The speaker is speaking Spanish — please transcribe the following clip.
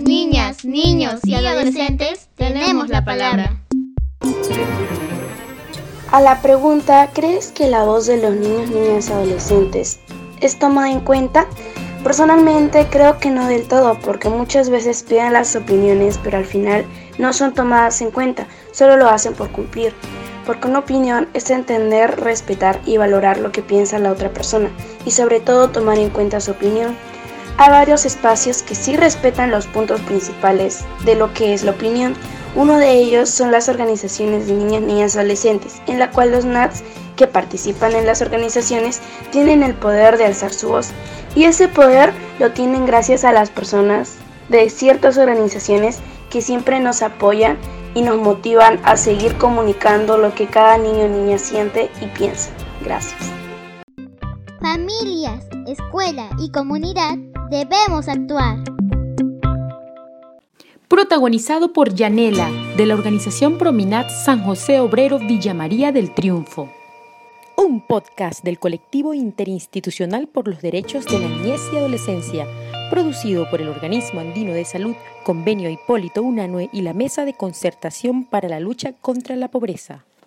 niñas, niños y adolescentes tenemos la palabra. A la pregunta, ¿crees que la voz de los niños, niñas y adolescentes es tomada en cuenta? Personalmente creo que no del todo, porque muchas veces piden las opiniones, pero al final no son tomadas en cuenta, solo lo hacen por cumplir. Porque una opinión es entender, respetar y valorar lo que piensa la otra persona, y sobre todo tomar en cuenta su opinión. Hay varios espacios que sí respetan los puntos principales de lo que es la opinión. Uno de ellos son las organizaciones de niñas, niñas y adolescentes, en la cual los NATS que participan en las organizaciones tienen el poder de alzar su voz y ese poder lo tienen gracias a las personas de ciertas organizaciones que siempre nos apoyan y nos motivan a seguir comunicando lo que cada niño o niña siente y piensa. Gracias. Familias, escuela y comunidad debemos actuar. Protagonizado por Yanela, de la organización Prominat San José Obrero Villa María del Triunfo un podcast del colectivo interinstitucional por los derechos de la niñez y adolescencia, producido por el Organismo Andino de Salud, Convenio Hipólito Unanue y la Mesa de Concertación para la Lucha contra la Pobreza.